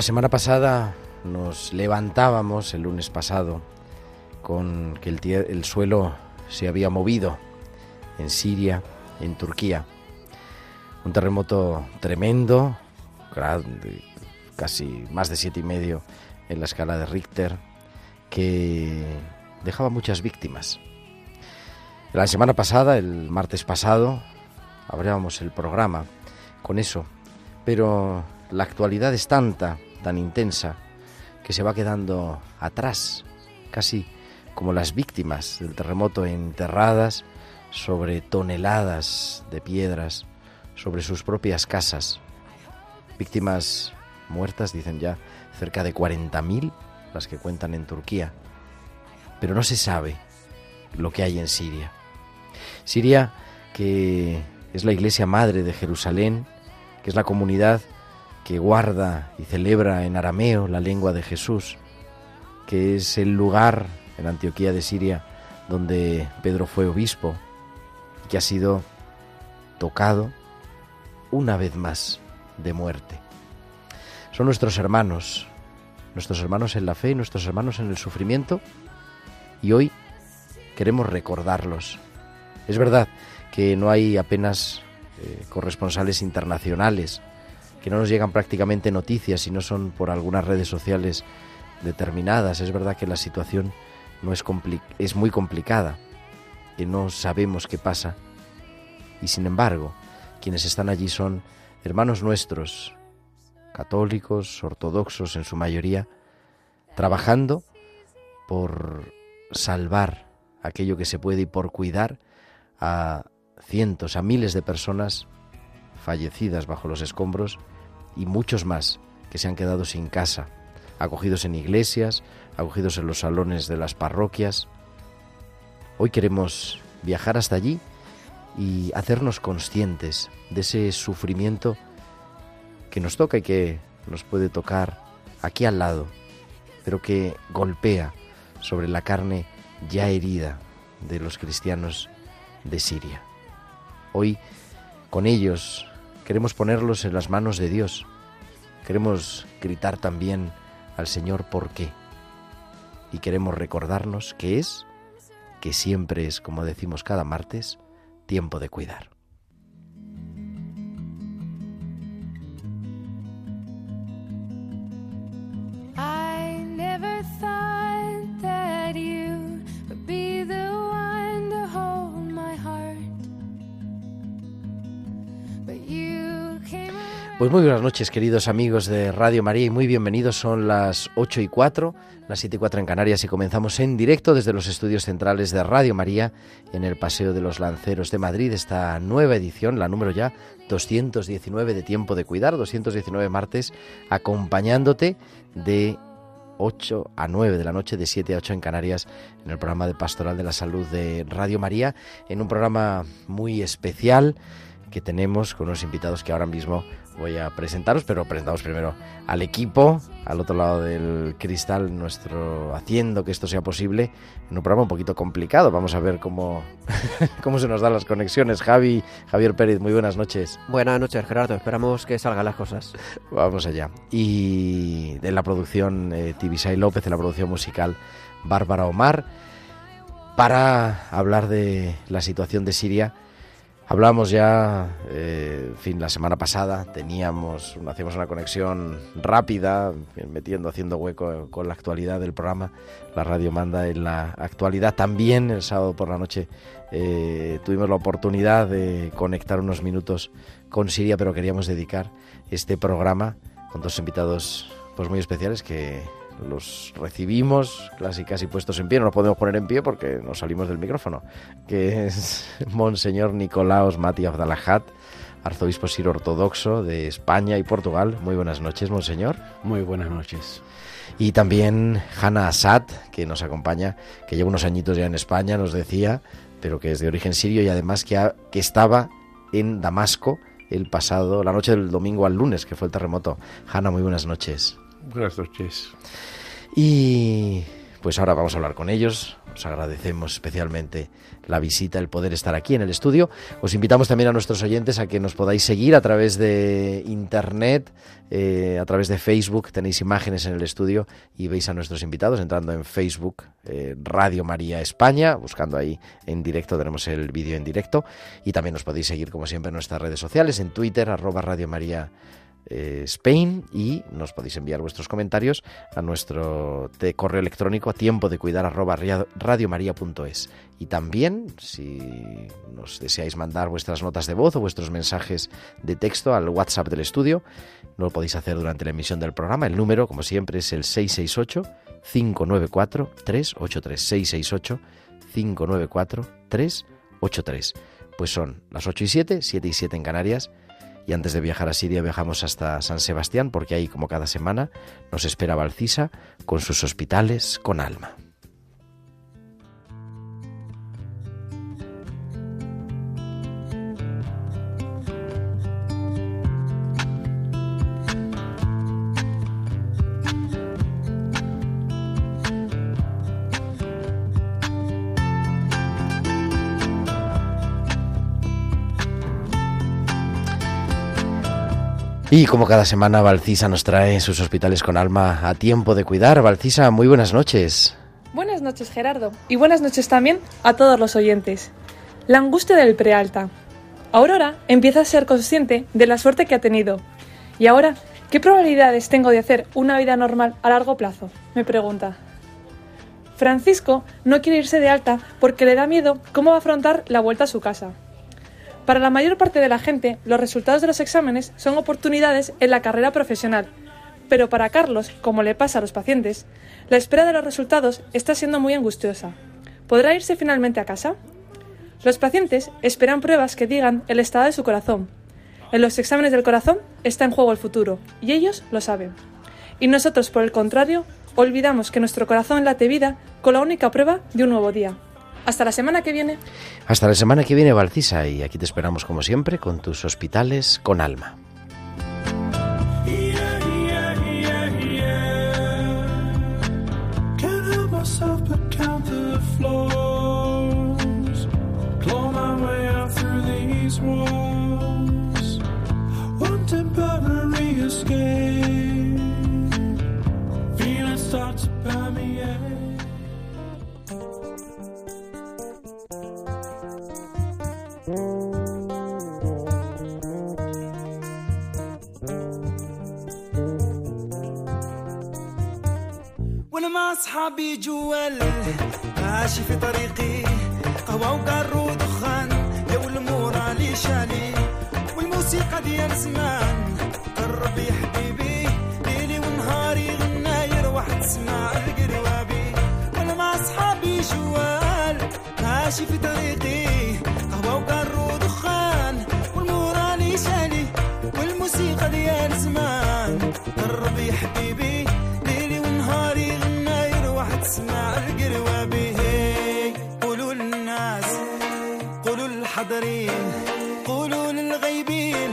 La semana pasada nos levantábamos, el lunes pasado, con que el, suelo se había movido en Siria, en Turquía. Un terremoto tremendo, casi más de siete y medio en la escala de Richter, que dejaba muchas víctimas. La semana pasada, el martes pasado, abríamos el programa con eso, pero la actualidad es tanta, tan intensa, que se va quedando atrás, casi como las víctimas del terremoto enterradas sobre toneladas de piedras, sobre sus propias casas. Víctimas muertas, dicen ya, cerca de 40.000 las que cuentan en Turquía. Pero no se sabe lo que hay en Siria. Siria, que es la iglesia madre de Jerusalén, que es la comunidad que guarda y celebra en arameo la lengua de Jesús, que es el lugar en Antioquía de Siria donde Pedro fue obispo, que ha sido tocado una vez más de muerte. Son nuestros hermanos, nuestros hermanos en la fe, nuestros hermanos en el sufrimiento, y hoy queremos recordarlos. Es verdad que no hay apenas eh, corresponsales internacionales, que no nos llegan prácticamente noticias y no son por algunas redes sociales determinadas. Es verdad que la situación no es, es muy complicada, que no sabemos qué pasa. Y sin embargo, quienes están allí son hermanos nuestros, católicos, ortodoxos en su mayoría, trabajando por salvar aquello que se puede y por cuidar a cientos, a miles de personas fallecidas bajo los escombros y muchos más que se han quedado sin casa, acogidos en iglesias, acogidos en los salones de las parroquias. Hoy queremos viajar hasta allí y hacernos conscientes de ese sufrimiento que nos toca y que nos puede tocar aquí al lado, pero que golpea sobre la carne ya herida de los cristianos de Siria. Hoy, con ellos, queremos ponerlos en las manos de Dios. Queremos gritar también al Señor por qué. Y queremos recordarnos que es, que siempre es, como decimos cada martes, tiempo de cuidar. Pues muy buenas noches, queridos amigos de Radio María, y muy bienvenidos. Son las 8 y 4, las 7 y 4 en Canarias, y comenzamos en directo desde los estudios centrales de Radio María en el Paseo de los Lanceros de Madrid. Esta nueva edición, la número ya 219 de Tiempo de Cuidar, 219 martes, acompañándote de 8 a 9 de la noche, de 7 a 8 en Canarias, en el programa de Pastoral de la Salud de Radio María, en un programa muy especial que tenemos con unos invitados que ahora mismo voy a presentaros, pero presentamos primero al equipo, al otro lado del cristal, nuestro haciendo que esto sea posible, en un programa un poquito complicado. Vamos a ver cómo, cómo se nos dan las conexiones. Javi, Javier Pérez, muy buenas noches. Buenas noches, Gerardo. Esperamos que salgan las cosas. Vamos allá. Y de la producción eh, Tibisay López, de la producción musical Bárbara Omar, para hablar de la situación de Siria Hablamos ya, eh, fin, la semana pasada teníamos, hacíamos una conexión rápida, metiendo, haciendo hueco con la actualidad del programa. La radio manda en la actualidad. También el sábado por la noche eh, tuvimos la oportunidad de conectar unos minutos con Siria, pero queríamos dedicar este programa con dos invitados pues muy especiales que los recibimos casi casi puestos en pie, no nos podemos poner en pie porque nos salimos del micrófono, que es Monseñor Nicolaos Mati Abdalahat, arzobispo siro ortodoxo de España y Portugal. Muy buenas noches, Monseñor. Muy buenas noches. Y también Hanna Assad, que nos acompaña, que lleva unos añitos ya en España, nos decía, pero que es de origen sirio y además que, que estaba en Damasco el pasado, la noche del domingo al lunes, que fue el terremoto. Hanna, muy buenas noches. Buenas noches. Y pues ahora vamos a hablar con ellos. Os agradecemos especialmente la visita, el poder estar aquí en el estudio. Os invitamos también a nuestros oyentes a que nos podáis seguir a través de internet, eh, a través de Facebook. Tenéis imágenes en el estudio y veis a nuestros invitados entrando en Facebook, eh, Radio María España, buscando ahí en directo, tenemos el vídeo en directo. Y también nos podéis seguir, como siempre, en nuestras redes sociales, en Twitter, arroba Radio María eh, Spain y nos podéis enviar vuestros comentarios a nuestro correo electrónico a tiempo de cuidar arroba radiomaria.es y también si nos deseáis mandar vuestras notas de voz o vuestros mensajes de texto al WhatsApp del estudio no lo podéis hacer durante la emisión del programa. El número como siempre es el 668 594 383 668 594 383 pues son las 8 y 7 7 y 7 en Canarias y antes de viajar a Siria viajamos hasta San Sebastián porque ahí, como cada semana, nos espera Valcisa con sus hospitales con alma. Y como cada semana, Valcisa nos trae sus hospitales con alma a tiempo de cuidar. Valcisa, muy buenas noches. Buenas noches, Gerardo. Y buenas noches también a todos los oyentes. La angustia del prealta. Aurora empieza a ser consciente de la suerte que ha tenido. Y ahora, ¿qué probabilidades tengo de hacer una vida normal a largo plazo? Me pregunta. Francisco no quiere irse de alta porque le da miedo cómo va a afrontar la vuelta a su casa. Para la mayor parte de la gente, los resultados de los exámenes son oportunidades en la carrera profesional, pero para Carlos, como le pasa a los pacientes, la espera de los resultados está siendo muy angustiosa. ¿Podrá irse finalmente a casa? Los pacientes esperan pruebas que digan el estado de su corazón. En los exámenes del corazón está en juego el futuro, y ellos lo saben. Y nosotros, por el contrario, olvidamos que nuestro corazón late vida con la única prueba de un nuevo día. Hasta la semana que viene. Hasta la semana que viene, Valcisa, y aquí te esperamos como siempre con tus hospitales con alma. جوال. ماشي في طريقي. قهوة وقارو ودخان يا والمورا لي شالي والموسيقى ديال زمان. قرب يا الآخرين. قولوا للغيبين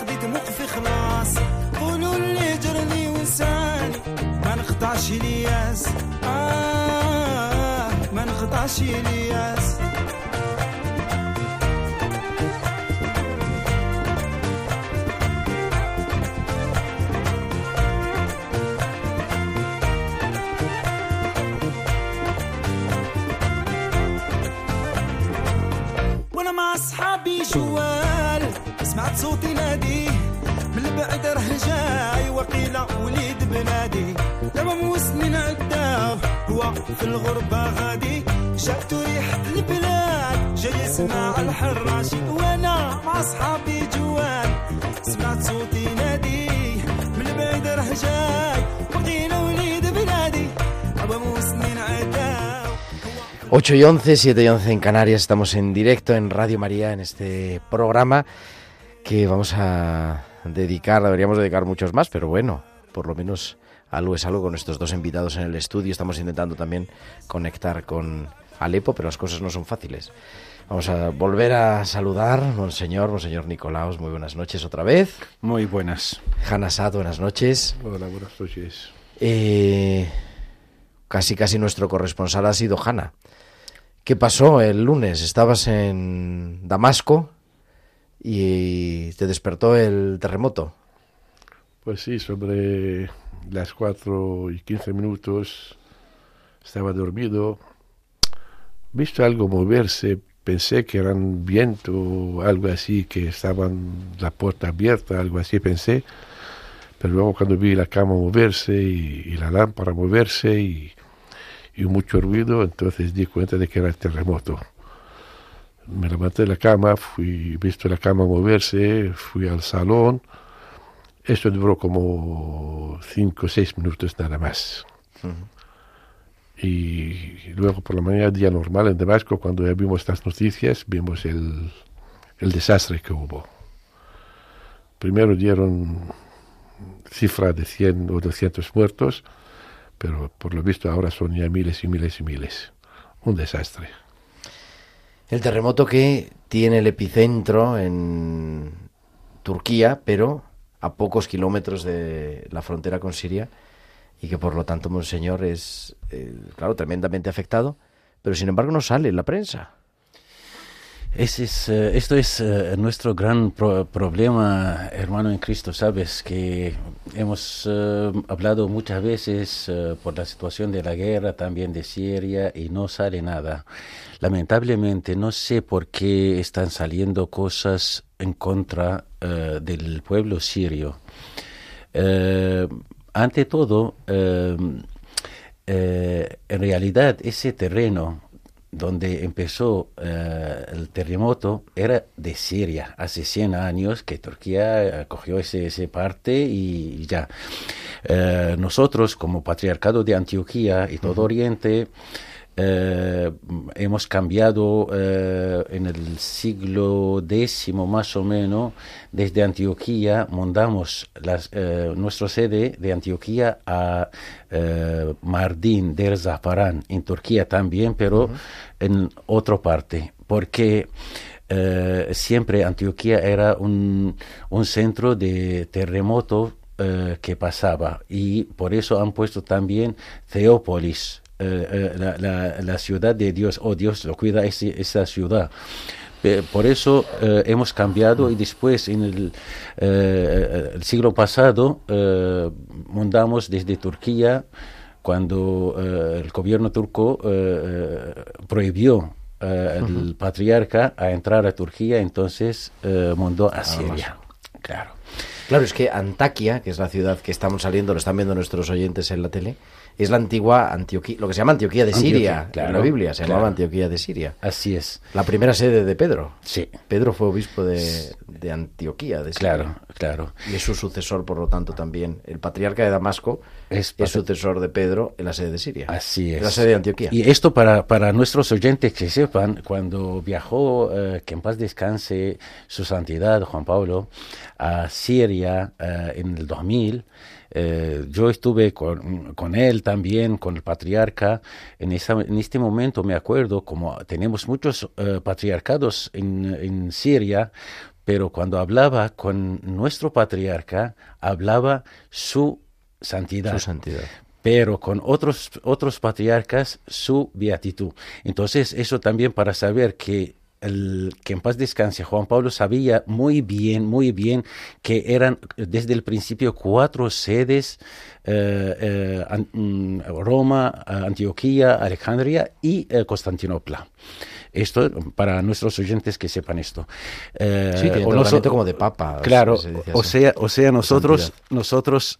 خديت موقفي خلاص. قولوا اللي جرني وانساني ما نقطعش الياس. آه ما نقطعش الياس. سمعت صوتي نادي من البعد راه جاي وقيلة وليد بنادي. دابا موسنين عداو هو في الغربة غادي. جاتو ريحة البلاد جاي يسمع الحراشي وأنا مع أصحابي جوال سمعت صوتي نادي. من البعد راه جاي وقيلة وليد بنادي. دابا موسنين عداو 8 y 11, 7 y 11 en Canarias, estamos en directo en Radio María en este programa. Que vamos a dedicar, deberíamos dedicar muchos más, pero bueno, por lo menos algo es algo con estos dos invitados en el estudio. Estamos intentando también conectar con Alepo, pero las cosas no son fáciles. Vamos a volver a saludar, Monseñor, Monseñor Nicolaos, muy buenas noches otra vez. Muy buenas. Hanna Sad, buenas noches. Hola, buenas noches. Eh, casi casi nuestro corresponsal ha sido Hanna. ¿Qué pasó el lunes? Estabas en Damasco y te despertó el terremoto. Pues sí, sobre las 4 y 15 minutos estaba dormido. Visto algo moverse, pensé que eran viento o algo así, que estaban la puerta abierta, algo así pensé. Pero luego cuando vi la cama moverse y, la lámpara moverse y, y mucho ruido, entonces di cuenta de que era el terremoto. Me levanté de la cama, fui, visto la cama moverse, fui al salón. Esto duró como cinco o seis minutos nada más. Y luego por la mañana, día normal en Damasco, cuando ya vimos estas noticias, vimos el, el desastre que hubo. Primero dieron cifra de 100 o 200 muertos, pero por lo visto ahora son ya miles y miles y miles. Un desastre. El terremoto que tiene el epicentro en Turquía, pero a pocos kilómetros de la frontera con Siria, y que por lo tanto, Monseñor, es, eh, claro, tremendamente afectado, pero sin embargo no sale en la prensa. Ese es, eh, esto es eh, nuestro gran pro- problema, hermano en Cristo, sabes, que hemos eh, hablado muchas veces por la situación de la guerra, también de Siria, y no sale nada. Lamentablemente, no sé por qué están saliendo cosas en contra del pueblo sirio. Ante todo, en realidad ese terreno donde empezó eh, el terremoto era de Siria, hace 100 años que Turquía cogió ese, ese parte y, y ya. Eh, nosotros como Patriarcado de Antioquía y todo Oriente eh, hemos cambiado eh, en el siglo X más o menos, desde Antioquía, mandamos las, eh, nuestra sede de Antioquía a Mardin, Der Zafaran, en Turquía también, pero en otra parte, porque siempre Antioquía era un, un centro de terremoto eh, que pasaba y por eso han puesto también Teópolis, eh, eh, la, la- la ciudad de Dios, oh Dios lo cuida ese- esa ciudad. Por eso eh, hemos cambiado y después en el, eh, el siglo pasado mandamos desde Turquía cuando el gobierno turco prohibió eh, el patriarca a entrar a Turquía, entonces mandó a Siria. Claro. Claro, es que Antaquia, que es la ciudad que estamos saliendo, lo están viendo nuestros oyentes en la tele, es la antigua Antioquía, lo que se llama Antioquía de Antioquía, Siria. En la Biblia se llamaba claro. Antioquía de Siria. Así es. La primera sede de Pedro. Sí. Pedro fue obispo de, de Antioquía de Siria. Claro, claro. Y es su sucesor, por lo tanto, también. El patriarca de Damasco Es es, sucesor de Pedro en la sede de Siria. Así es. En la sede de Antioquía. Y esto para, para nuestros oyentes que sepan, cuando viajó, eh, que en paz descanse su santidad Juan Pablo, a Siria eh, en el 2000, eh, yo estuve con, con él también, con el patriarca. En, esa- en este momento me acuerdo, como tenemos muchos eh, patriarcados en, en Siria, pero cuando hablaba con nuestro patriarca, hablaba su santidad. Su santidad. Pero con otros, otros patriarcas, su beatitud. Entonces, eso también para saber que el, que en paz descanse, Juan Pablo sabía muy bien, muy bien que eran desde el principio cuatro sedes, eh, eh, mm, Roma, Antioquía, Alejandría y eh, Constantinopla. Esto para nuestros oyentes que sepan esto. Sí, o como de papa, Claro, se o sea, o sea, nosotros, nosotros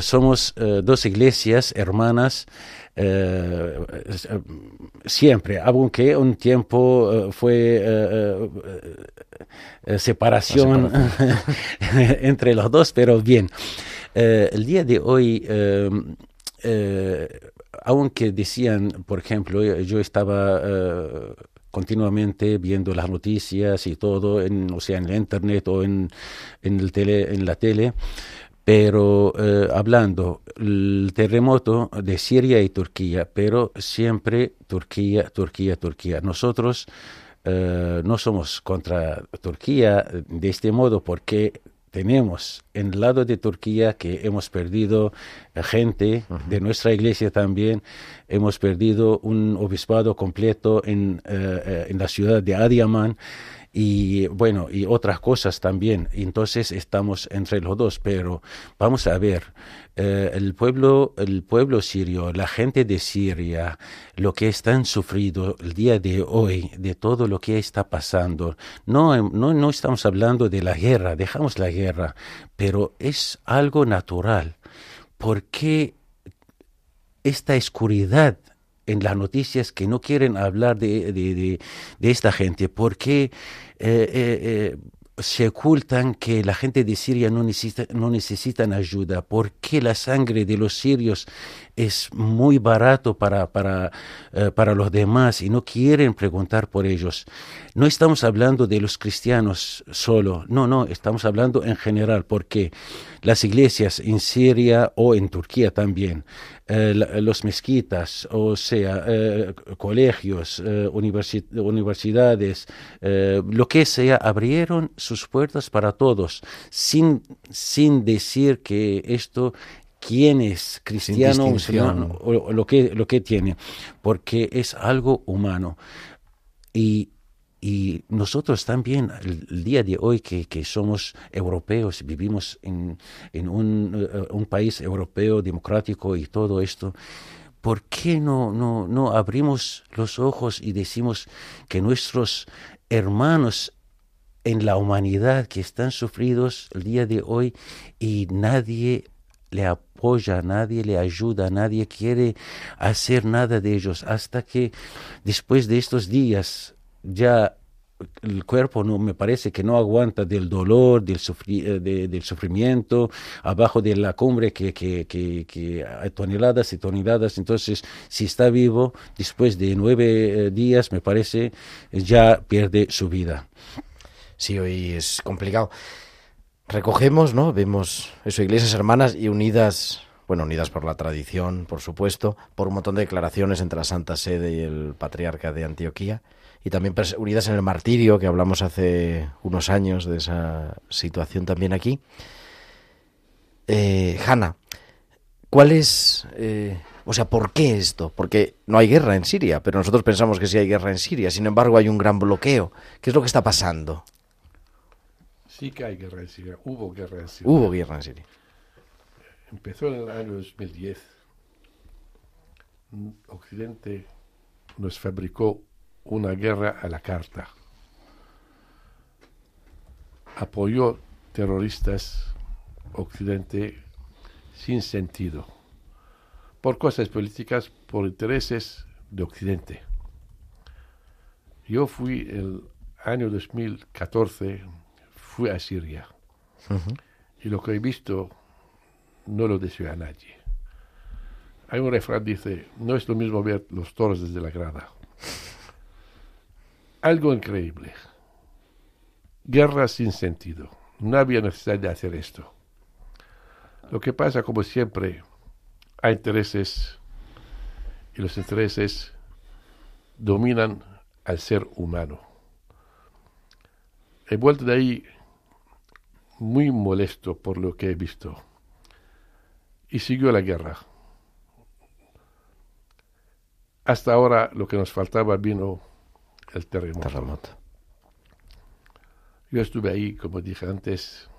somos dos iglesias hermanas eh, eh, siempre, aunque un tiempo eh, fue eh, separación entre los dos, pero bien. Eh, el día de hoy, eh, eh, aunque decían, por ejemplo, yo estaba continuamente viendo las noticias y todo, en, o sea, en la internet o en, en, el tele, en la tele, pero eh, hablando el terremoto de Siria y Turquía, pero siempre Turquía, Turquía, Turquía. Nosotros eh, no somos contra Turquía de este modo porque tenemos en el lado de Turquía que hemos perdido eh, gente de nuestra iglesia también, hemos perdido un obispado completo en, eh, en la ciudad de Adiaman y bueno, y otras cosas también. Entonces estamos entre los dos, pero vamos a ver, eh, el pueblo, el pueblo sirio, la gente de Siria, lo que están sufriendo el día de hoy, de todo lo que está pasando, no, no, no estamos hablando de la guerra, dejamos la guerra, pero es algo natural. ¿Por qué esta oscuridad en las noticias que no quieren hablar de, de, de, de esta gente? ¿Por qué eh, eh, eh, se ocultan que la gente de Siria no, necesita, no necesitan ayuda? ¿Por qué la sangre de los sirios es muy barato para, para, eh, para los demás y no quieren preguntar por ellos? No estamos hablando de los cristianos solo, no, no, estamos hablando en general, porque las iglesias en Siria o en Turquía también, eh, los mezquitas, o sea, eh, colegios, universi- universidades, lo que sea, abrieron sus puertas para todos, sin, sin decir que esto quién es cristiano musulmán, o, o lo que lo que tiene porque es algo humano. Y y nosotros también, el, el día de hoy que, que somos europeos, vivimos en, en un, eh, un país europeo, democrático y todo esto, ¿por qué no, no, no abrimos los ojos y decimos que nuestros hermanos en la humanidad que están sufridos el día de hoy y nadie le apoya, nadie le ayuda, nadie quiere hacer nada de ellos hasta que después de estos días ya el cuerpo no me parece que no aguanta del dolor, del, eh, de- sufrimiento, abajo de la cumbre que, que, que, que hay toneladas y toneladas. Entonces, si está vivo, después de nueve eh, días, me parece, ya pierde su vida. Sí, hoy es complicado. Recogemos, ¿no? Vemos eso, iglesias hermanas y unidas, bueno, unidas por la tradición, por supuesto, por un montón de declaraciones entre la Santa Sede y el Patriarca de Antioquía, y también unidas en el martirio, que hablamos hace unos años de esa situación también aquí. Eh, Hanna, ¿cuál es, eh, o sea, por qué esto? Porque no hay guerra en Siria, pero nosotros pensamos que sí hay guerra en Siria, sin embargo hay un gran bloqueo. ¿Qué es lo que está pasando? Sí que hay guerra en Siria, hubo guerra en Siria. Hubo guerra en Siria. Empezó en el año 2010. Mm, Occidente nos fabricó una guerra a la carta. Apoyó terroristas Occidente sin sentido, por cosas políticas, por intereses de Occidente. Yo fui el año 2014, fui a Siria y lo que he visto no lo deseo a nadie. Hay un refrán que dice, no es lo mismo ver los toros desde la grada. Algo increíble. Guerra sin sentido. No había necesidad de hacer esto. Lo que pasa, como siempre, hay intereses y los intereses dominan al ser humano. he vuelto de ahí muy molesto por lo que he visto. Y siguió la guerra. Hasta ahora lo que nos faltaba vino el terremoto. Terremoto. Yo estuve ahí, como dije antes,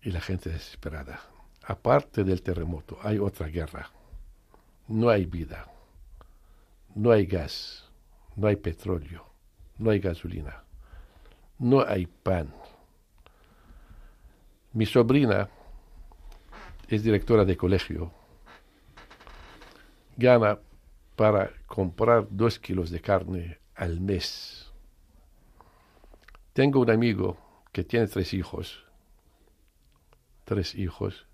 y la gente desesperada. Aparte del terremoto, hay otra guerra. No hay vida. No hay gas. No hay petróleo. No hay gasolina. No hay pan. Mi sobrina es directora de colegio. Gana para comprar dos kilos de carne al mes. Tengo un amigo que tiene tres hijos. Tres hijos.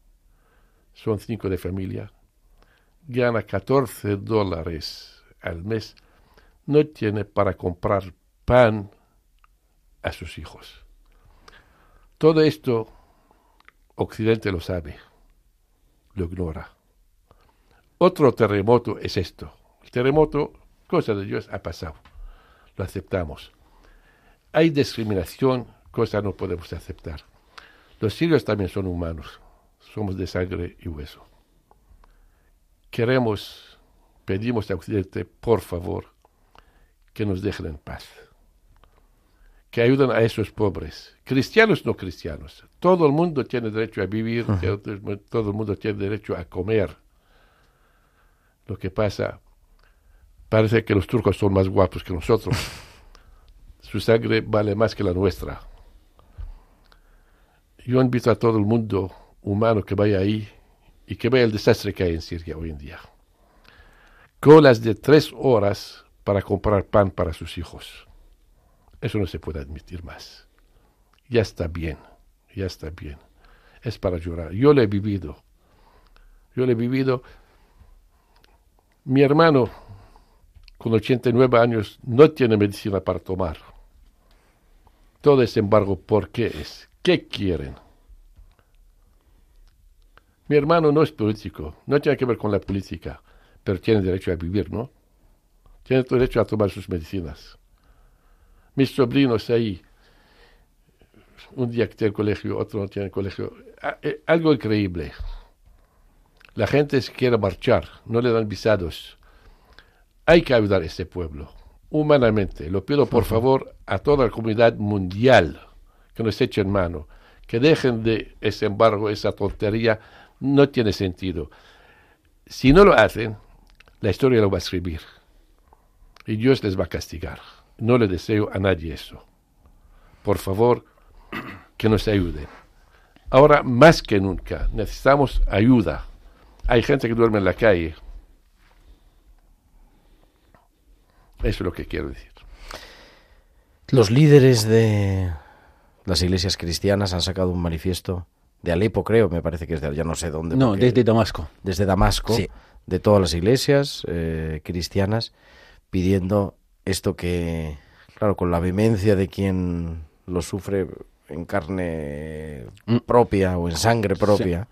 Son cinco de familia. Gana 14 dólares al mes. No tiene para comprar pan a sus hijos. Todo esto Occidente lo sabe, lo ignora. Otro terremoto es esto. El terremoto, cosa de Dios, ha pasado. Lo aceptamos. Hay discriminación, cosa no podemos aceptar. Los sirios también son humanos. Somos de sangre y hueso. Queremos, pedimos a Occidente, por favor, que nos dejen en paz que ayuden a esos pobres, cristianos no cristianos. Todo el mundo tiene derecho a vivir, todo el mundo tiene derecho a comer. Lo que pasa, parece que los turcos son más guapos que nosotros. Su sangre vale más que la nuestra. Yo invito a todo el mundo humano que vaya ahí y que vea el desastre que hay en Siria hoy en día. Colas de tres horas para comprar pan para sus hijos. Eso no se puede admitir más. Ya está bien, ya está bien. Es para llorar. Yo lo he vivido. Yo lo he vivido. Mi hermano, con 89 años, no tiene medicina para tomar. Todo ese embargo, ¿por qué es? ¿Qué quieren? Mi hermano no es político, no tiene que ver con la política, pero tiene derecho a vivir, ¿no? Tiene derecho a tomar sus medicinas mis sobrinos ahí, un día que tiene colegio, otro no tiene colegio, eh, algo increíble. La gente se quiere marchar, no le dan visados. Hay que ayudar a ese pueblo, humanamente. Lo pido por favor a toda la comunidad mundial que nos echen mano, que dejen de ese embargo, esa tontería, no tiene sentido. Si no lo hacen, la historia lo va a escribir y Dios les va a castigar. No le deseo a nadie eso. Por favor, que nos ayude. Ahora, más que nunca, necesitamos ayuda. Hay gente que duerme en la calle. Eso es lo que quiero decir. Los líderes de las iglesias cristianas han sacado un manifiesto de Alepo, creo, me parece que es de ya no sé dónde. No, desde Damasco. desde Damasco, Sí. de todas las iglesias eh, cristianas, pidiendo esto que, claro, con la vehemencia de quien lo sufre en carne Mm. propia o en sangre propia,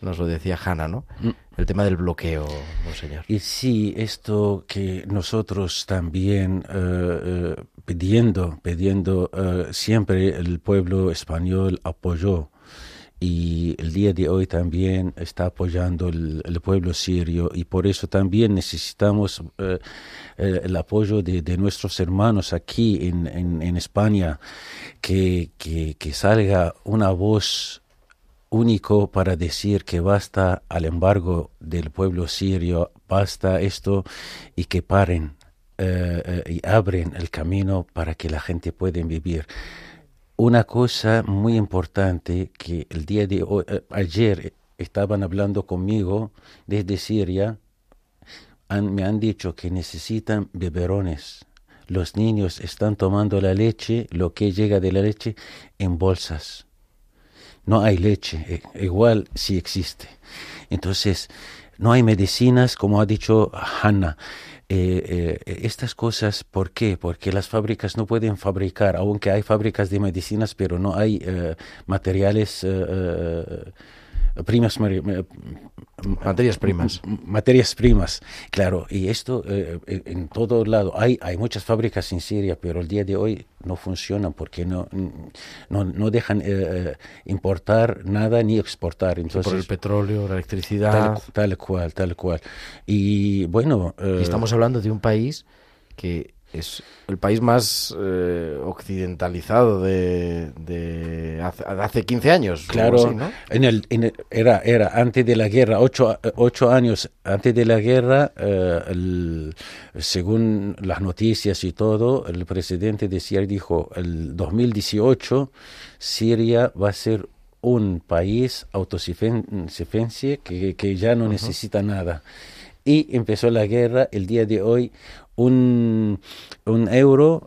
nos lo decía Hanna, ¿no? Mm. El tema del bloqueo, monseñor. Y sí, esto que nosotros también eh, eh, pidiendo, pidiendo, eh, siempre el pueblo español apoyó y el día de hoy también está apoyando el, pueblo sirio y por eso también necesitamos eh, el, apoyo de, nuestros hermanos aquí en, España, que, que, que salga una voz único para decir que basta al embargo del pueblo sirio, basta esto y que paren eh, eh, y abren el camino para que la gente pueda vivir. Una cosa muy importante que el día de hoy, eh, ayer estaban hablando conmigo desde Siria, me han dicho que necesitan beberones. Los niños están tomando la leche, lo que llega de la leche, en bolsas no hay leche, eh, igual sí existe. Entonces, no hay medicinas, como ha dicho Hanna. Eh, eh, estas cosas, ¿por qué? Porque las fábricas no pueden fabricar, aunque hay fábricas de medicinas, pero no hay eh, materiales eh, eh, primas eh, Materias primas. materias primas, claro, y esto eh, en en todo lado. Hay, hay muchas fábricas en Siria, pero el día de hoy no funcionan porque no, no, no dejan eh, eh, importar nada ni exportar. Entonces, por el petróleo, la tal, electricidad. tal cual, tal cual. Y bueno, eh, Y estamos hablando de un país que es el país más eh, occidentalizado de, de hace, de hace 15 años. Claro, así, ¿no? en el, en el- era, era antes de la guerra, ocho, ocho años antes de la guerra, eh, el- según las noticias y todo, el presidente decía, dijo, el 2018 Siria va a ser un país autosuficiente que, que ya no necesita nada. Y empezó la guerra, el día de hoy un, un euro,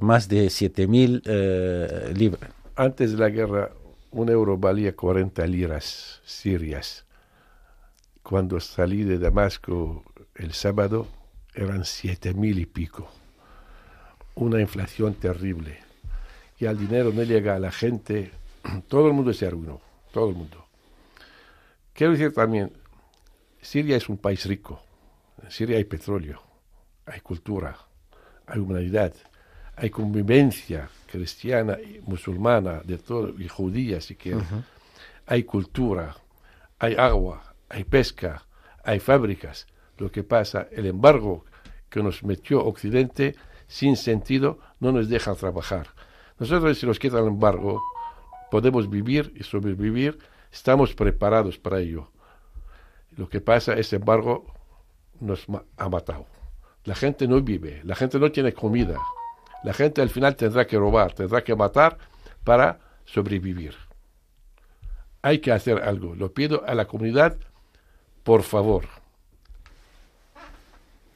más de 7 mil eh, libras. Antes de la guerra, un euro valía 40 liras sirias. Cuando salí de Damasco el sábado, eran siete mil y pico. Una inflación terrible. Y al dinero no llega a la gente. Todo el mundo se arruinó. Todo el mundo. Quiero decir también, Siria es un país rico. En Siria hay petróleo, hay cultura, hay humanidad, hay convivencia cristiana y musulmana, de todo, y judía si quieres. Hay cultura, hay agua, hay pesca, hay fábricas. Lo que pasa, el embargo que nos metió Occidente sin sentido no nos deja trabajar. Nosotros si nos quita el embargo podemos vivir y sobrevivir, estamos preparados para ello. Lo que pasa, ese embargo nos ha matado. La gente no vive, la gente no tiene comida. La gente al final tendrá que robar, tendrá que matar para sobrevivir. Hay que hacer algo. Lo pido a la comunidad, por favor,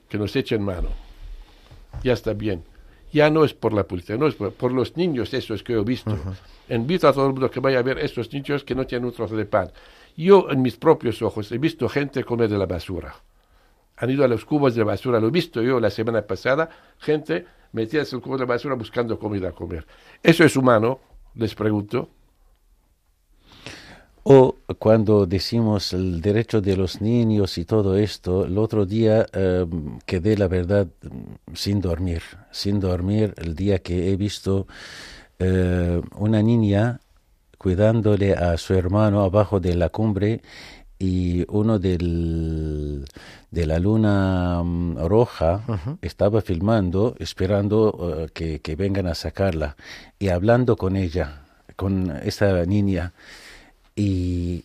que nos echen mano. Ya está bien. Ya no es por la policía, no es por, por los niños esos que he visto. Invito a todo el mundo que vaya a ver esos niños que no tienen un trozo de pan. Yo en mis propios ojos he visto gente comer de la basura. Han ido a los cubos de basura, lo he visto yo la semana pasada, gente metida en el cubo de basura buscando comida a comer. ¿Eso es humano? Les pregunto. O cuando decimos el derecho de los niños y todo esto, el otro día eh, quedé, la verdad, sin dormir, sin dormir el día que he visto eh, una niña cuidándole a su hermano abajo de la cumbre y uno del, de la luna mm, roja estaba filmando, esperando eh, que, que vengan a sacarla y hablando con ella, con esa niña. Y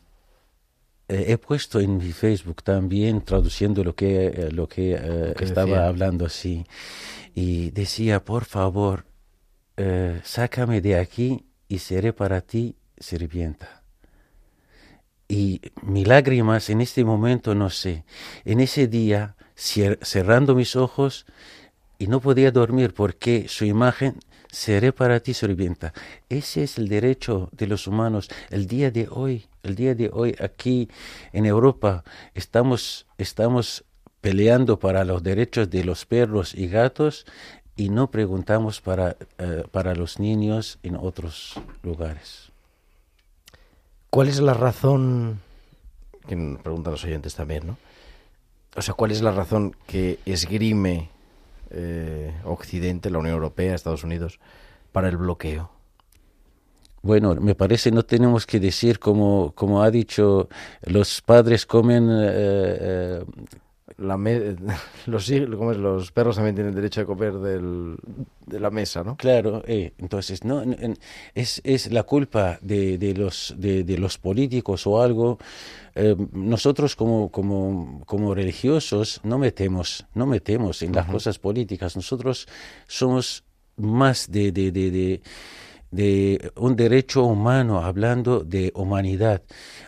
eh, he puesto en mi Facebook también traduciendo lo que, eh, lo que, eh, que estaba decía. hablando así. Y decía, por favor, sácame de aquí y seré para ti sirvienta. Y mis lágrimas en este momento, no sé, en ese día, cerrando mis ojos, y no podía dormir porque su imagen seré para ti sirvienta. Ese es el derecho de los humanos. El día de hoy, el día de hoy aquí en Europa estamos estamos peleando para los derechos de los perros y gatos y no preguntamos para eh, para los niños en otros lugares. ¿Cuál es la razón? Que nos preguntan los oyentes también, ¿no? O sea, ¿cuál es la razón que esgrime eh, Occidente, la Unión Europea, Estados Unidos, para el bloqueo? Bueno, me parece no tenemos que decir como como ha dicho los padres comen eh, eh, La me- los, ¿cómo es? los perros también tienen derecho a comer del- de la mesa, ¿no? Claro, eh, entonces no es, es la culpa de, de los de, de los políticos o algo. Eh, nosotros como como como religiosos no metemos no metemos en las cosas políticas. Nosotros somos más de de, de, un derecho humano, hablando de humanidad.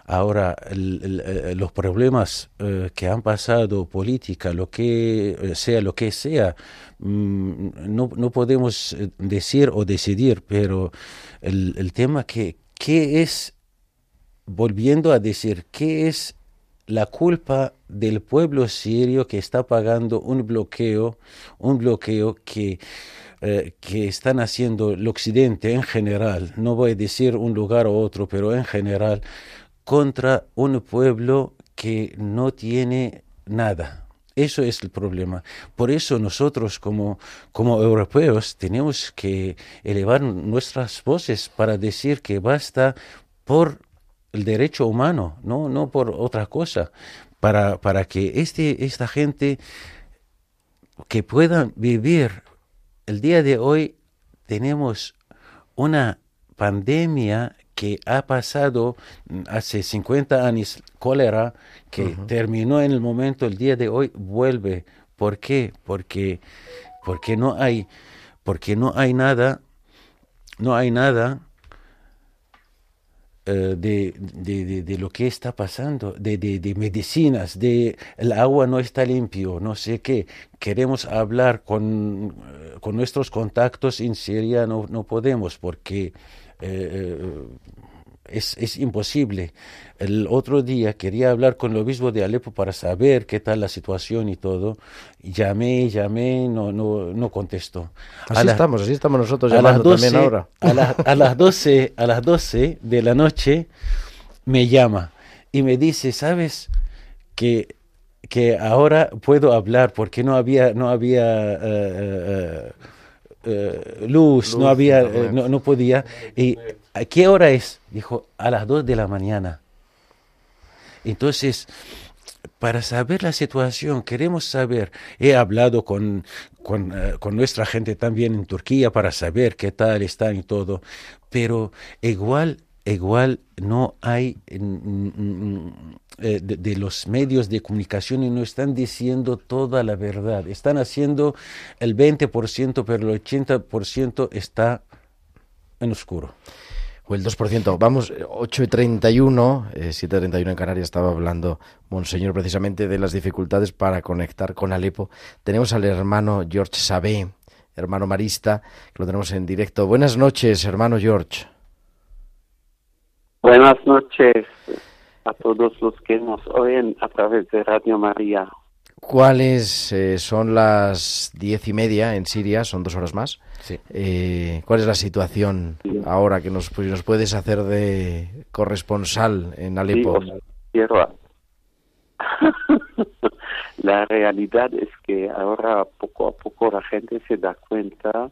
Ahora, eh, los problemas eh, que han pasado, política, lo que eh, sea, lo que sea, mm, no, no podemos decir o decidir, pero el, el tema que, ¿qué es, volviendo a decir, qué es la culpa del pueblo sirio que está pagando un bloqueo, un bloqueo que eh, que están haciendo el occidente en general, no voy a decir un lugar u otro, pero en general, contra un pueblo que no tiene nada. Eso es el problema. Por eso nosotros como, como europeos tenemos que elevar nuestras voces para decir que basta por el derecho humano, no, no por otra cosa, para, para que este, esta gente que pueda vivir el día de hoy tenemos una pandemia que ha pasado hace 50 años, cólera, que terminó en el momento, el día de hoy vuelve. ¿Por qué? Porque, porque no hay, porque no hay nada, no hay nada de, de, de, de, lo que está pasando, de, de, medicinas, de el agua no está limpio, no sé qué. Queremos hablar con, eh, con nuestros contactos en Siria, no, no podemos porque eh, es, es, imposible. El otro día quería hablar con el obispo de Alepo para saber qué tal la situación y todo. Llamé, llamé, no, no, no contestó. Así estamos, así estamos nosotros llamando 12, también ahora. A, la, a, las 12, a las 12 de la noche me llama y me dice, ¿sabes que, que ahora puedo hablar porque no había, no había uh, uh, uh, luz, luz, no había, no, no podía? Y, ¿A qué hora es? Dijo, a las 2 de la mañana. Entonces, para saber la situación, queremos saber, he hablado con, uh, con, nuestra gente también en Turquía para saber qué tal están y todo, pero igual, igual no hay eh, de, de, los medios de comunicación y no están diciendo toda la verdad, están haciendo el 20%, pero el 80% está en oscuro o el 2%. Vamos, 8 y 31, eh, 7 y 31 en Canarias, estaba hablando Monseñor precisamente de las dificultades para conectar con Alepo. Tenemos al hermano George Sabé, hermano marista, que lo tenemos en directo. Buenas noches, hermano George. Buenas noches a todos los que nos oyen a través de Radio María. ¿Cuáles eh, son las diez y media en Siria? Son dos horas más. Sí. Eh, ¿Cuál es la situación ahora que nos, pues, nos puedes hacer de corresponsal en Alepo? Sí, quiero. la realidad es que ahora poco a poco la gente se da cuenta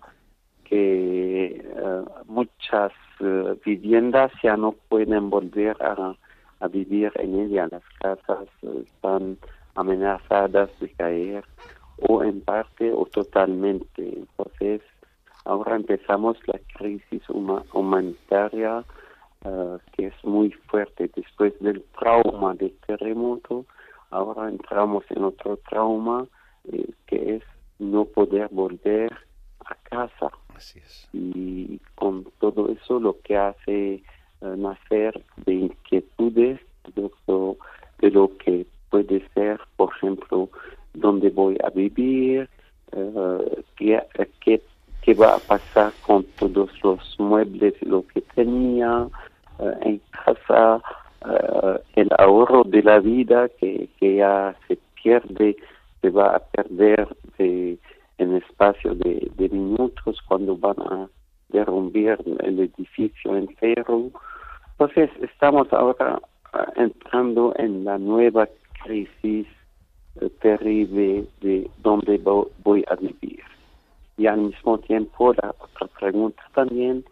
que uh, muchas uh, viviendas ya no pueden volver a, a vivir en ellas. Las casas uh, están amenazadas de caer o en parte o totalmente. Entonces, ahora empezamos la crisis huma humanitaria uh, que es muy fuerte. Después del trauma del terremoto, ahora entramos en otro trauma eh, que es no poder volver a casa. Así es. Y con todo eso lo que hace uh, nacer de inquietudes de lo, de lo que puede ser, por ejemplo, dónde voy a vivir, uh, qué, qué, qué, va a pasar con todos los muebles, lo que tenía uh, en casa, uh, el ahorro de la vida que, que, ya se pierde, se va a perder de, en espacio de, de minutos cuando van a derrumbar el edificio entero. Entonces estamos ahora entrando en la nueva crisis eh, terrible de dónde voy a vivir. Y al mismo tiempo la otra pregunta también,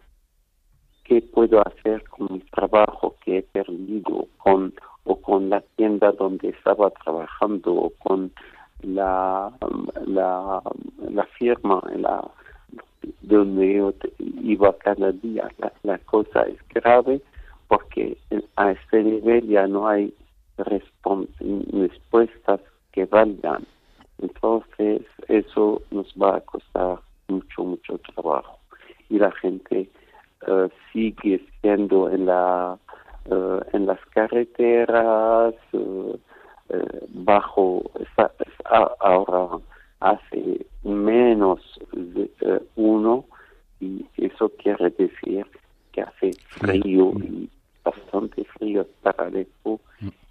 ¿qué puedo hacer con mi trabajo que he perdido con o con la tienda donde estaba trabajando o con la, la, la firma la, donde yo iba cada día? La, la cosa es grave porque a este nivel ya no hay respuestas que valgan. Entonces, eso nos va a costar mucho, mucho trabajo. Y la gente uh, sigue siendo en, la, uh, en las carreteras, uh, bajo, está, ahora hace menos de uno, y eso quiere decir que hace frío y bastante frío para Alepo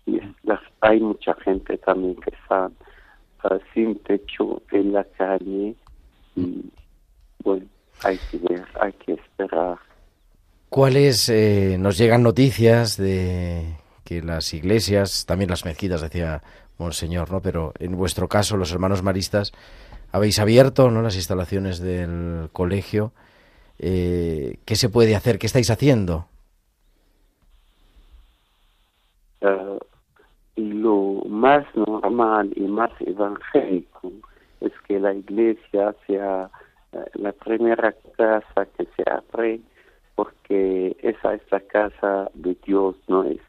y las, hay mucha gente también que está sin techo en la calle y bueno, hay que ver, hay que esperar. ¿Cuáles eh, nos llegan noticias de que las iglesias, también las mezquitas, decía Monseñor, ¿no? Pero en vuestro caso, los hermanos maristas, habéis abierto ¿no? las instalaciones del colegio. Eh, ¿Qué se puede hacer? ¿Qué estáis haciendo? Eh, y lo más normal y más evangélico es que la iglesia sea eh, la primera casa que se abre porque esa es la casa de Dios, no es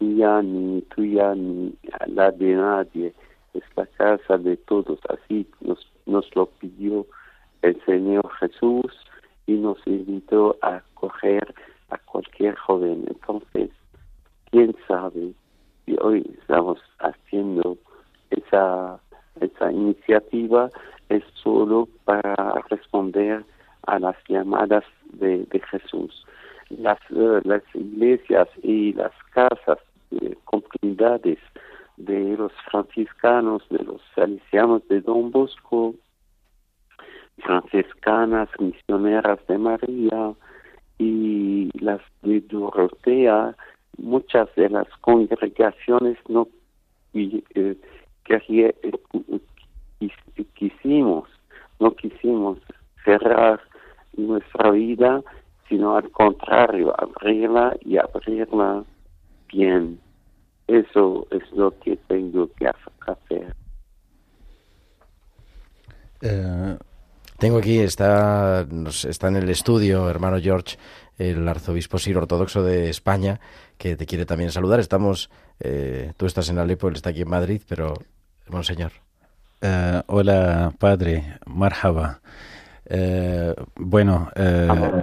mía ni tuya ni la de nadie, es la casa de todos, así nos, nos lo pidió el Señor Jesús y nos invitó a acoger a cualquier joven. Entonces, quién sabe si hoy estamos haciendo esa, esa iniciativa es solo para responder a las llamadas de, de Jesús. Las, eh, las iglesias y las casas, de comunidades de los franciscanos, de los salesianos de Don Bosco, franciscanas, misioneras de María y las de Dorotea, muchas de las congregaciones no eh, quería- eh, quis- quisimos, no quisimos cerrar nuestra vida, sino al contrario, abrirla y abrirla bien. Eso es lo que tengo que hacer. Eh, Tengo aquí, está, está en el estudio, hermano George, el arzobispo sir ortodoxo de España, que te quiere también saludar. Estamos, eh, tú estás en Alepo, él está aquí en Madrid, pero, monseñor. Eh, hola, padre, marhaba. Eh, bueno, eh,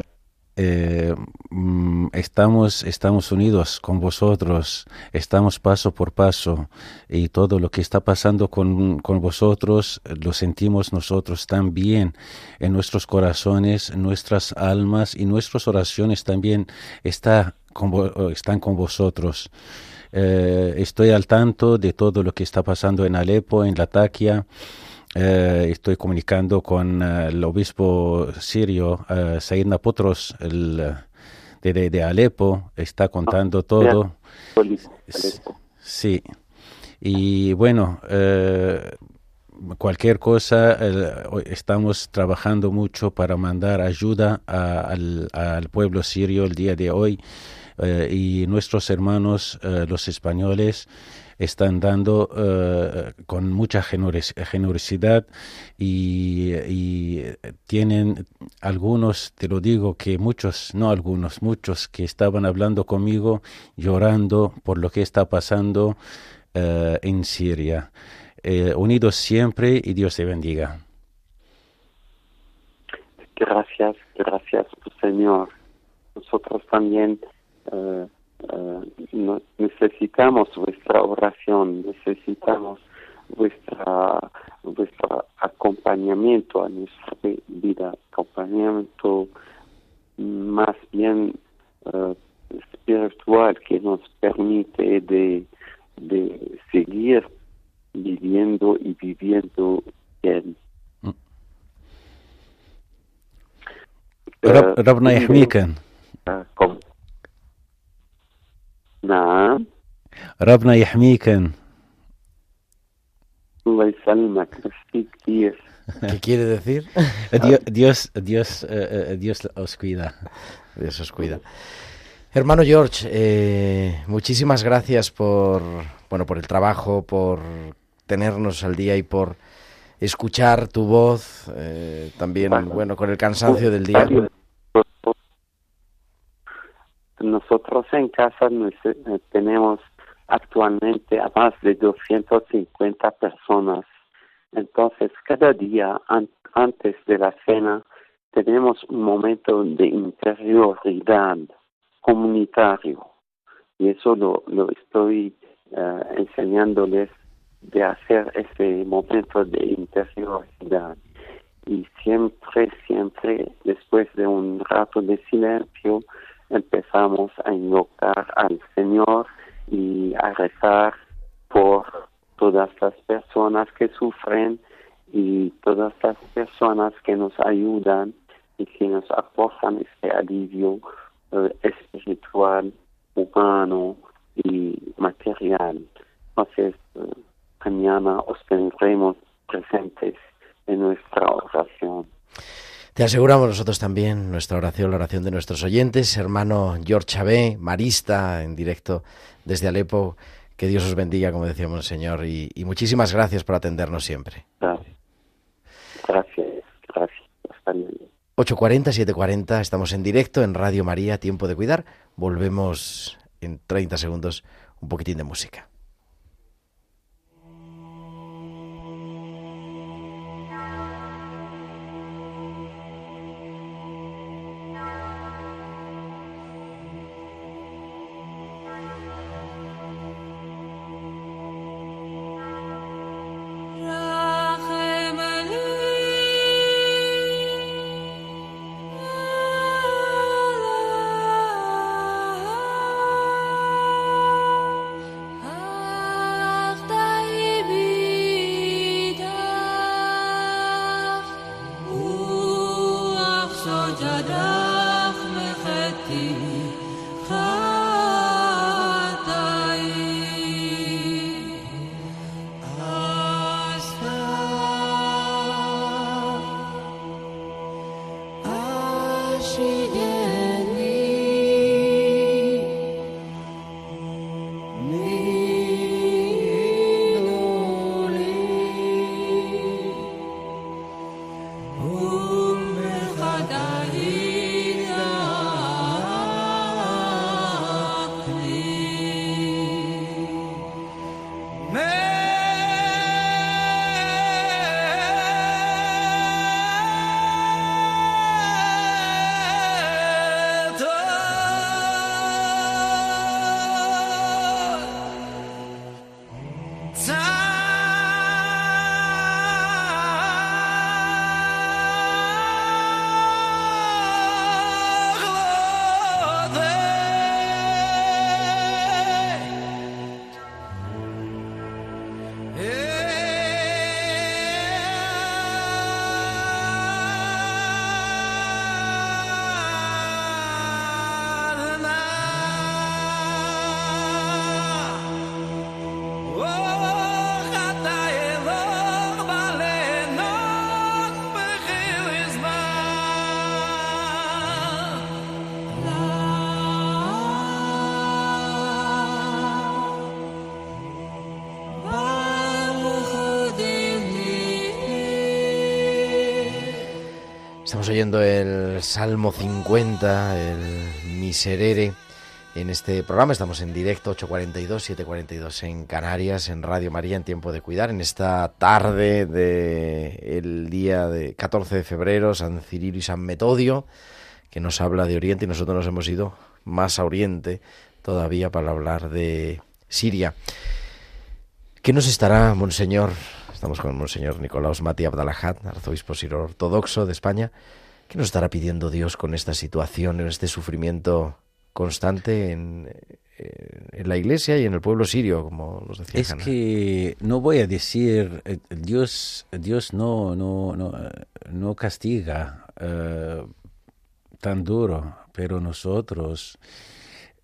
eh, mm, estamos, estamos unidos con vosotros, estamos paso por paso y todo lo que está pasando con, con vosotros lo sentimos nosotros también en nuestros corazones, nuestras almas y nuestras oraciones también está con están con vosotros. Eh, estoy al tanto de todo lo que está pasando en Alepo, en Latakia. Eh, estoy comunicando con eh, el obispo sirio, uh, Said Napotros, el, eh, de, de, de Alepo. Está contando todo. S- Sí. Y bueno, eh, cualquier cosa, eh, estamos trabajando mucho para mandar ayuda a- al, al pueblo sirio el día de hoy. eh, y nuestros hermanos, eh, los españoles, están dando eh, con mucha generos- generosidad y, tienen algunos, te lo digo, que muchos, no algunos, muchos que estaban hablando conmigo llorando por lo que está pasando eh, en Siria. Eh, unidos siempre y Dios te bendiga. Gracias, gracias, Señor. Nosotros también eh, no- necesitamos vuestra oración, necesitamos vuestra vuestro acompañamiento a nuestra vi- vida, acompañamiento más bien eh, espiritual que nos permite de, de seguir viviendo y viviendo bien. رب Eh, ربنا يحميكن كم نعم ربنا يحميكن الله يسلمك ميرسي كتير ¿Qué quiere decir? Dios, Dios, Dios, eh, eh, Dios os cuida. Dios os cuida. Hermano George, eh, muchísimas gracias por, bueno, por el trabajo, por tenernos al día y por escuchar tu voz, eh, también, bueno, con el cansancio del día. Nosotros en casa nos- eh, tenemos actualmente a más de 250 personas. Entonces, cada día an- antes de la cena tenemos un momento de interioridad comunitario. Y eso lo, lo estoy eh, enseñándoles de hacer ese momento de interioridad. Y siempre, siempre, después de un rato de silencio, empezamos a invocar al Señor y a rezar por todas las personas que sufren y todas las personas que nos ayudan y que nos aportan este alivio eh, espiritual, humano y material. Entonces, eh, mañana os tendremos presentes en nuestra oración. Te aseguramos nosotros también nuestra oración, la oración de nuestros oyentes, hermano George Chabé, marista en directo desde Alepo. Que Dios os bendiga, como decíamos, Señor, y, y muchísimas gracias por atendernos siempre. Gracias. Gracias, gracias. Hasta luego. 8.40, 7.40, estamos en directo en Radio María, Tiempo de Cuidar. Volvemos en 30 segundos, un poquitín de música. Estamos oyendo el Salmo 50, el Miserere. En este programa estamos en directo, 8.42, 7.42 en Canarias, en Radio María, en Tiempo de Cuidar, en esta tarde del día de 14 de febrero, San Cirilo y San Metodio, que nos habla de Oriente y nosotros nos hemos ido más a Oriente todavía para hablar de Siria. ¿Qué nos estará, Monseñor? Estamos con Monseñor Nicolaos Mati Abdalajat, arzobispo siro ortodoxo de España. ¿Qué nos estará pidiendo Dios con esta situación, en este sufrimiento constante en, en la iglesia y en el pueblo sirio, como nos decía Es Hanna? que no voy a decir, eh, Dios, Dios no, no, no, eh, no castiga eh, tan duro, pero nosotros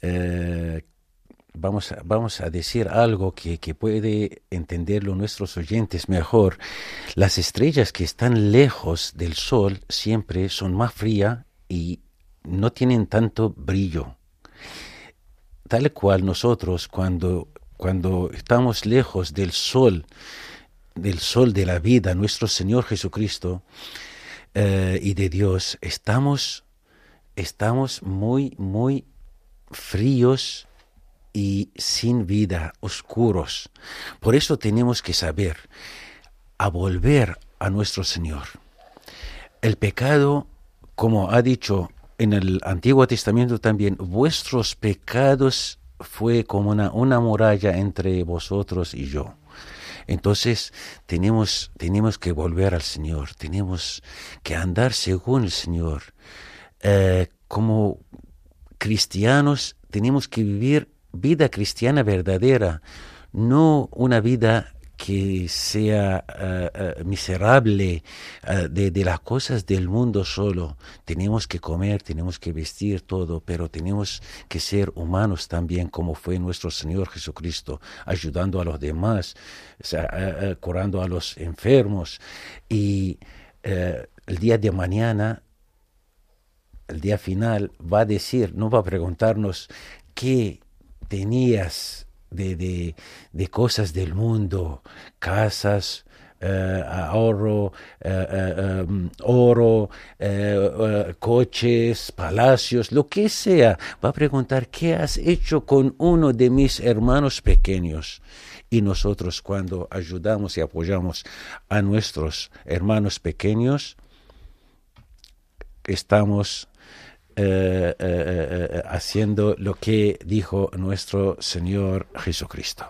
eh, vamos, a, vamos a decir algo que, que puede entenderlo nuestros oyentes mejor. Las estrellas que están lejos del sol siempre son más frías y no tienen tanto brillo. Tal cual nosotros cuando, cuando estamos lejos del sol, del sol de la vida, nuestro Señor Jesucristo eh, y de Dios, estamos, estamos muy, muy fríos y sin vida, oscuros. Por eso tenemos que saber a volver a nuestro Señor. El pecado, como ha dicho en el Antiguo Testamento también, vuestros pecados fue como una, muralla entre vosotros y yo. Entonces tenemos, tenemos que volver al Señor, tenemos que andar según el Señor. Eh, como cristianos tenemos que vivir vida cristiana verdadera, no una vida que sea eh, eh, miserable eh, de, de las cosas del mundo solo. Tenemos que comer, tenemos que vestir todo, pero tenemos que ser humanos también, como fue nuestro Señor Jesucristo, ayudando a los demás, curando a los enfermos. Y el día de mañana el día final va a decir, no va a preguntarnos qué tenías de, de, cosas del mundo, casas, eh, ahorro, eh, eh, um, oro, coches, palacios, lo que sea. Va a preguntar, ¿qué has hecho con uno de mis hermanos pequeños? Y nosotros cuando ayudamos y apoyamos a nuestros hermanos pequeños, estamos eh, eh, eh, haciendo lo que dijo nuestro Señor Jesucristo.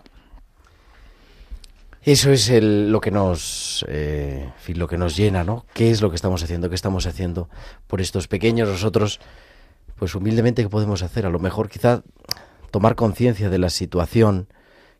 Eso es lo que nos, lo que nos llena, ¿no? ¿Qué es lo que estamos haciendo? ¿Qué estamos haciendo por estos pequeños nosotros? Pues humildemente, ¿qué podemos hacer? A lo mejor quizá tomar conciencia de la situación,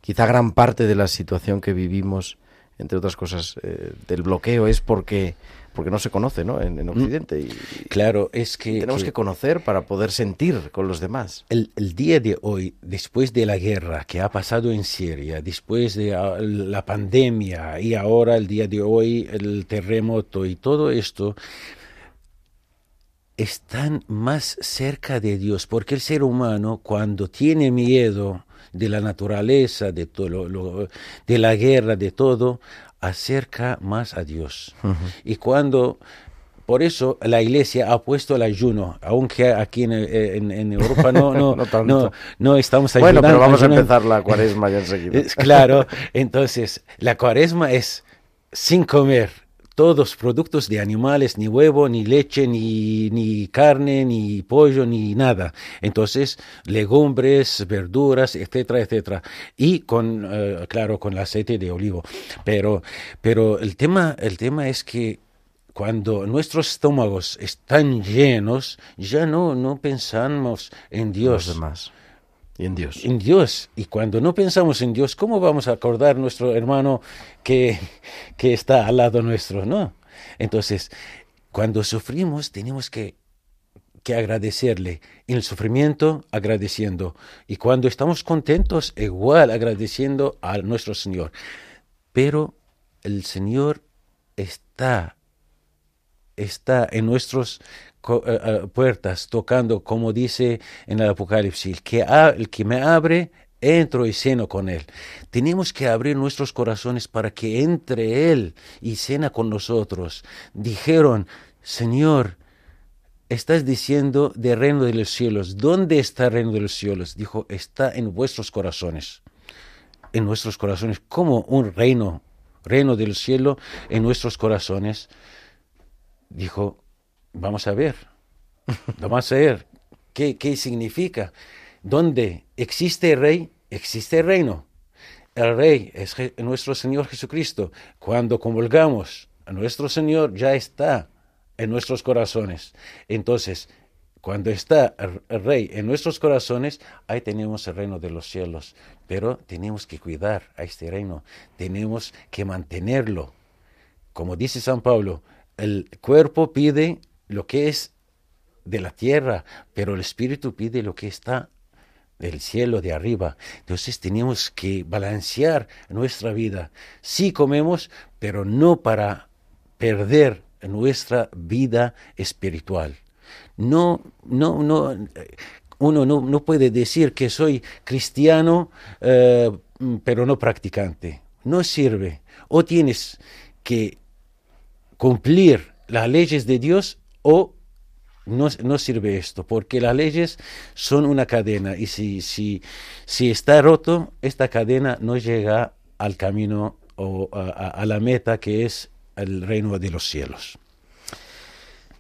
quizá gran parte de la situación que vivimos, entre otras cosas, eh, del bloqueo es porque, porque no se conoce, ¿no? En, en Occidente. Y, Claro, es que, tenemos que que conocer para poder sentir con los demás. el, el día de hoy, después de la guerra que ha pasado en Siria, después de ah, la pandemia y ahora el día de hoy el terremoto y todo esto, están más cerca de Dios, porque el ser humano cuando tiene miedo de la naturaleza, de todo, lo- lo- de la guerra, de todo, acerca más a Dios. Y cuando por eso la iglesia ha puesto el ayuno, aunque aquí en, en- en Europa no, no, No no, estamos Bueno, ayunando. pero vamos a empezar la cuaresma ya enseguida. Claro, entonces la cuaresma es sin comer todos productos de animales, ni huevo, ni leche, ni, ni carne, ni pollo, ni nada. Entonces, legumbres, verduras, etcétera, etcétera. Y con, eh, claro, con el aceite de olivo. Pero, pero el tema, el tema es que cuando nuestros estómagos están llenos, ya no, no pensamos en Dios Los demás. En Dios. en Dios. Y cuando no pensamos en Dios, ¿cómo vamos a acordar nuestro hermano que, que está al lado nuestro? No. Entonces, cuando sufrimos, tenemos que, que agradecerle. En el sufrimiento, agradeciendo. Y cuando estamos contentos, igual agradeciendo a nuestro Señor. Pero el Señor está está en nuestras puertas tocando, como dice en el Apocalipsis, el que, el que me abre, entro y ceno con él. Tenemos que abrir nuestros corazones para que entre él y cena con nosotros. Dijeron, Señor, estás diciendo del reino de los cielos. ¿Dónde está el reino de los cielos? Dijo, está en vuestros corazones. En nuestros corazones, como un reino, reino del cielo en nuestros corazones dijo, vamos a ver, vamos a ver qué, qué significa. Donde existe rey, existe reino. El rey es nuestro Señor Jesucristo. Cuando convulgamos a nuestro Señor, ya está en nuestros corazones. Entonces, cuando está el rey en nuestros corazones, ahí tenemos el reino de los cielos. Pero tenemos que cuidar a este reino, tenemos que mantenerlo. Como dice San Pablo, el cuerpo pide lo que es de la tierra, pero el espíritu pide lo que está del cielo de arriba. Entonces tenemos que balancear nuestra vida. Sí comemos, pero no para perder nuestra vida espiritual. No, no, no, uno no, no puede decir que soy cristiano, eh, pero no practicante. No sirve. O tienes que cumplir las leyes de Dios o no, no sirve esto, porque las leyes son una cadena y si, si, si está roto, esta cadena no llega al camino o a, la meta que es el reino de los cielos.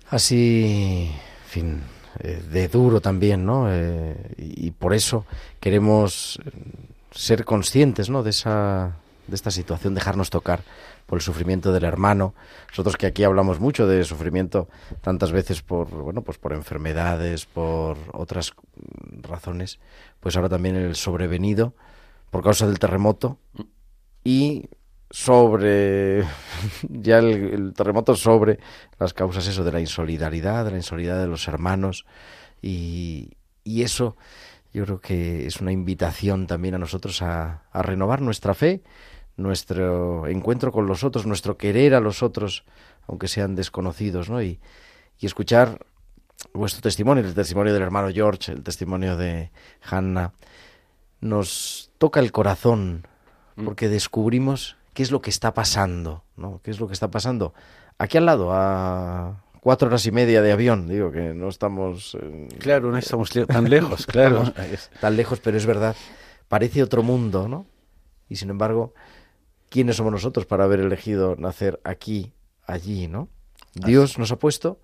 Así, en fin, eh, de duro también, ¿no? Eh, y, por eso queremos ser conscientes, ¿no? De esa, de esta situación, dejarnos tocar el sufrimiento del hermano. Nosotros que aquí hablamos mucho de sufrimiento tantas veces por, bueno, pues por enfermedades, por otras razones, pues ahora también el sobrevenido por causa del terremoto y sobre ya el, el terremoto sobre las causas eso de la insolidaridad, de la insolidaridad de los hermanos y, y eso yo creo que es una invitación también a nosotros a, a renovar nuestra fe, nuestro encuentro con los otros, nuestro querer a los otros, aunque sean desconocidos, ¿no? Y, y escuchar vuestro testimonio, el testimonio del hermano George, el testimonio de Hannah, nos toca el corazón porque descubrimos qué es lo que está pasando, ¿no? ¿Qué es lo que está pasando? Aquí al lado, a cuatro horas y media de avión, digo que no estamos... Claro, no estamos le- tan lejos, claro. tan lejos, pero es verdad, parece otro mundo, ¿no? Y sin embargo, ¿quiénes somos nosotros para haber elegido nacer aquí, allí, ¿no? Dios nos ha puesto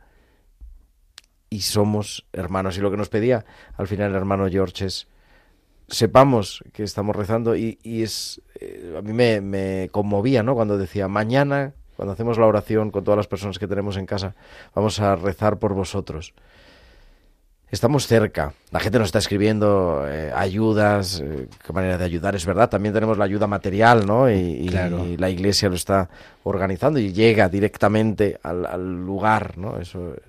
y somos hermanos. Y lo que nos pedía al final el hermano George es, sepamos que estamos rezando y, y es, eh, a mí me, me conmovía, ¿no? Cuando decía, mañana, cuando hacemos la oración con todas las personas que tenemos en casa, vamos a rezar por vosotros. Estamos cerca. La gente nos está escribiendo eh, ayudas, eh, qué manera de ayudar, es verdad. También tenemos la ayuda material, ¿no? Y, la iglesia lo está organizando y llega directamente al, al lugar, ¿no? Eso eh,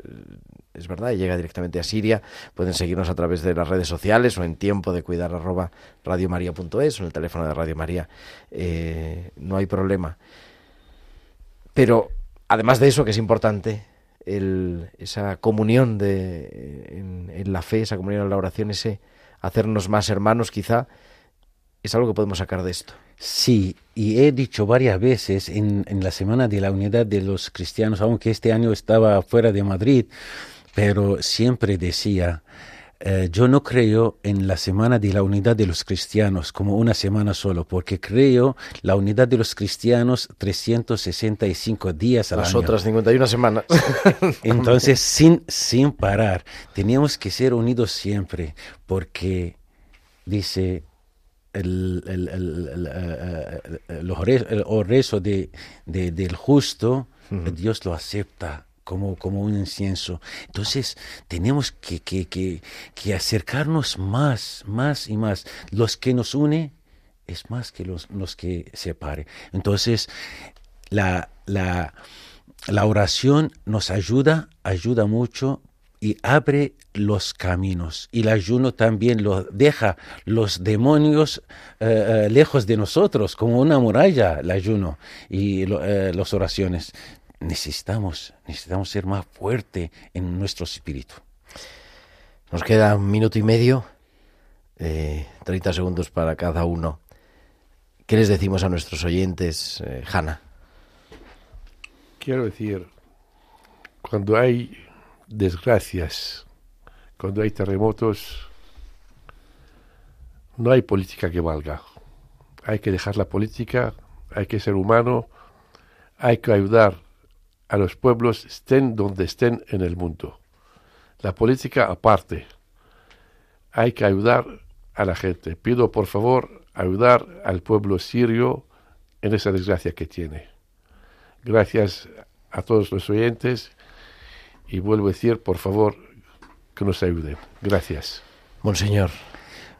es verdad, y llega directamente a Siria. Pueden seguirnos a través de las redes sociales o en tiempo de cuidar arroba radiomaria.es o en el teléfono de Radio María. Eh, no hay problema. Pero además de eso, que es importante, esa comunión de, en, la fe, esa comunión en la oración, ese hacernos más hermanos, quizá, es algo que podemos sacar de esto. Sí, y he dicho varias veces en la Semana de la Unidad de los Cristianos, aunque este año estaba fuera de Madrid, pero siempre decía, eh, yo no creo en la Semana de la Unidad de los Cristianos como una semana solo, porque creo la Unidad de los Cristianos 365 días al Las año. otras 51 semanas. Entonces, sin, sin parar, teníamos que ser unidos siempre, porque dice el, el, el, el, eh, eh, rezo de, de- del justo, Dios lo acepta. Como, como un incienso. Entonces, tenemos que, que, que, acercarnos más, más y más. Los que nos une es más que los, los que separe. Entonces, la, la, la oración nos ayuda, ayuda mucho y abre los caminos. Y el ayuno también lo deja los demonios eh, eh, lejos de nosotros, como una muralla, el ayuno y eh, las oraciones. Necesitamos, necesitamos ser más fuerte en nuestro espíritu. Nos queda un minuto y medio, eh, 30 segundos para cada uno. ¿Qué les decimos a nuestros oyentes, eh, Hanna? Quiero decir, cuando hay desgracias, cuando hay terremotos, no hay política que valga. Hay que dejar la política, hay que ser humano, hay que ayudar a los pueblos, estén donde estén en el mundo. La política aparte. Hay que ayudar a la gente. Pido por favor ayudar al pueblo sirio en esa desgracia que tiene. Gracias a todos los oyentes y vuelvo a decir, por favor, que nos ayuden. Gracias. Monseñor.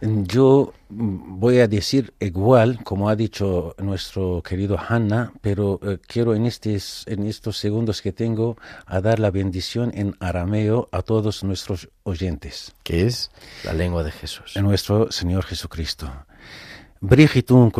Yo voy a decir igual, como ha dicho nuestro querido Hanna, pero eh, quiero en, en estos segundos que tengo a dar la bendición en arameo a todos nuestros oyentes. Que es la lengua de Jesús. En nuestro Señor Jesucristo. Brigitun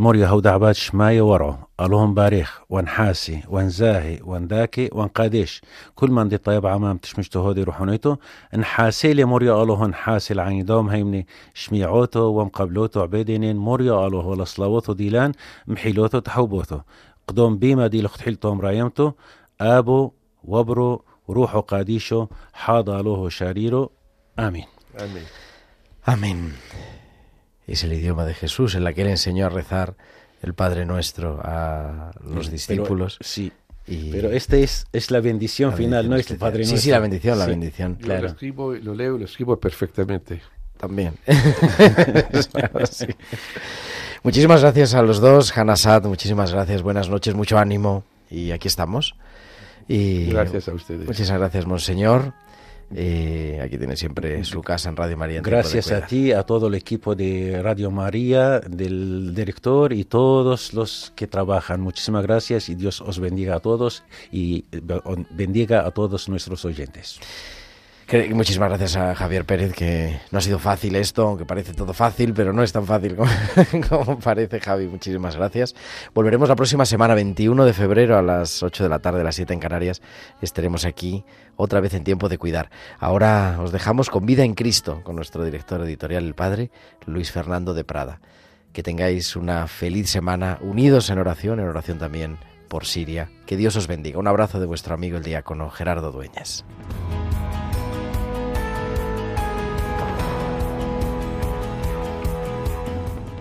موريا هودا عباد شماية ورعو اللهم باريخ وانحاسي وانزاهي وانداكي وانقاديش كل من دي طيب عمام تشمشتو هودي روحونيتو. انحاسي لي موريا الله انحاسي العين دوم هيمني. شميعوتو ومقبلوتو عبيدينين موريا الله ولا صلاوتو ديلان محيلوتو تحوبوتو. قدوم بيما دي لختحيلتو رايمتو. آبو وبرو روحو قاديشو حاضا له شاريرو. آمين. Amén. Amén. Es el idioma de Jesús en la que él enseñó a rezar el Padre Nuestro a los Pero- discípulos. sí, y pero esta es, es la bendición la final, bendición no es el especial. Padre Sí, Nuestro. sí, la bendición, la Sí, bendición. Yo lo escribo, lo leo y lo escribo perfectamente. También. Sí. Muchísimas gracias a los dos, Hanasat, muchísimas gracias, buenas noches, mucho ánimo y aquí estamos. Y Gracias a ustedes. Muchas gracias, Monseñor. Eh, aquí tiene siempre su casa en Radio María. en Gracias a ti, a todo el equipo de Radio María, del director y todos los que trabajan. Muchísimas gracias y Dios os bendiga a todos y eh, bendiga a todos nuestros oyentes. Muchísimas gracias a Javier Pérez, que no ha sido fácil esto, aunque parece todo fácil, pero no es tan fácil como, como parece, Javi. Muchísimas gracias. Volveremos la próxima semana, 21 de febrero, a las 8 de la tarde, a las 7 en Canarias. Estaremos aquí otra vez en tiempo de cuidar. Ahora os dejamos con Vida en Cristo, con nuestro director editorial, el padre Luis Fernando de Prada. Que tengáis una feliz semana, unidos en oración, en oración también por Siria. Que Dios os bendiga. Un abrazo de vuestro amigo el diácono Gerardo Dueñas.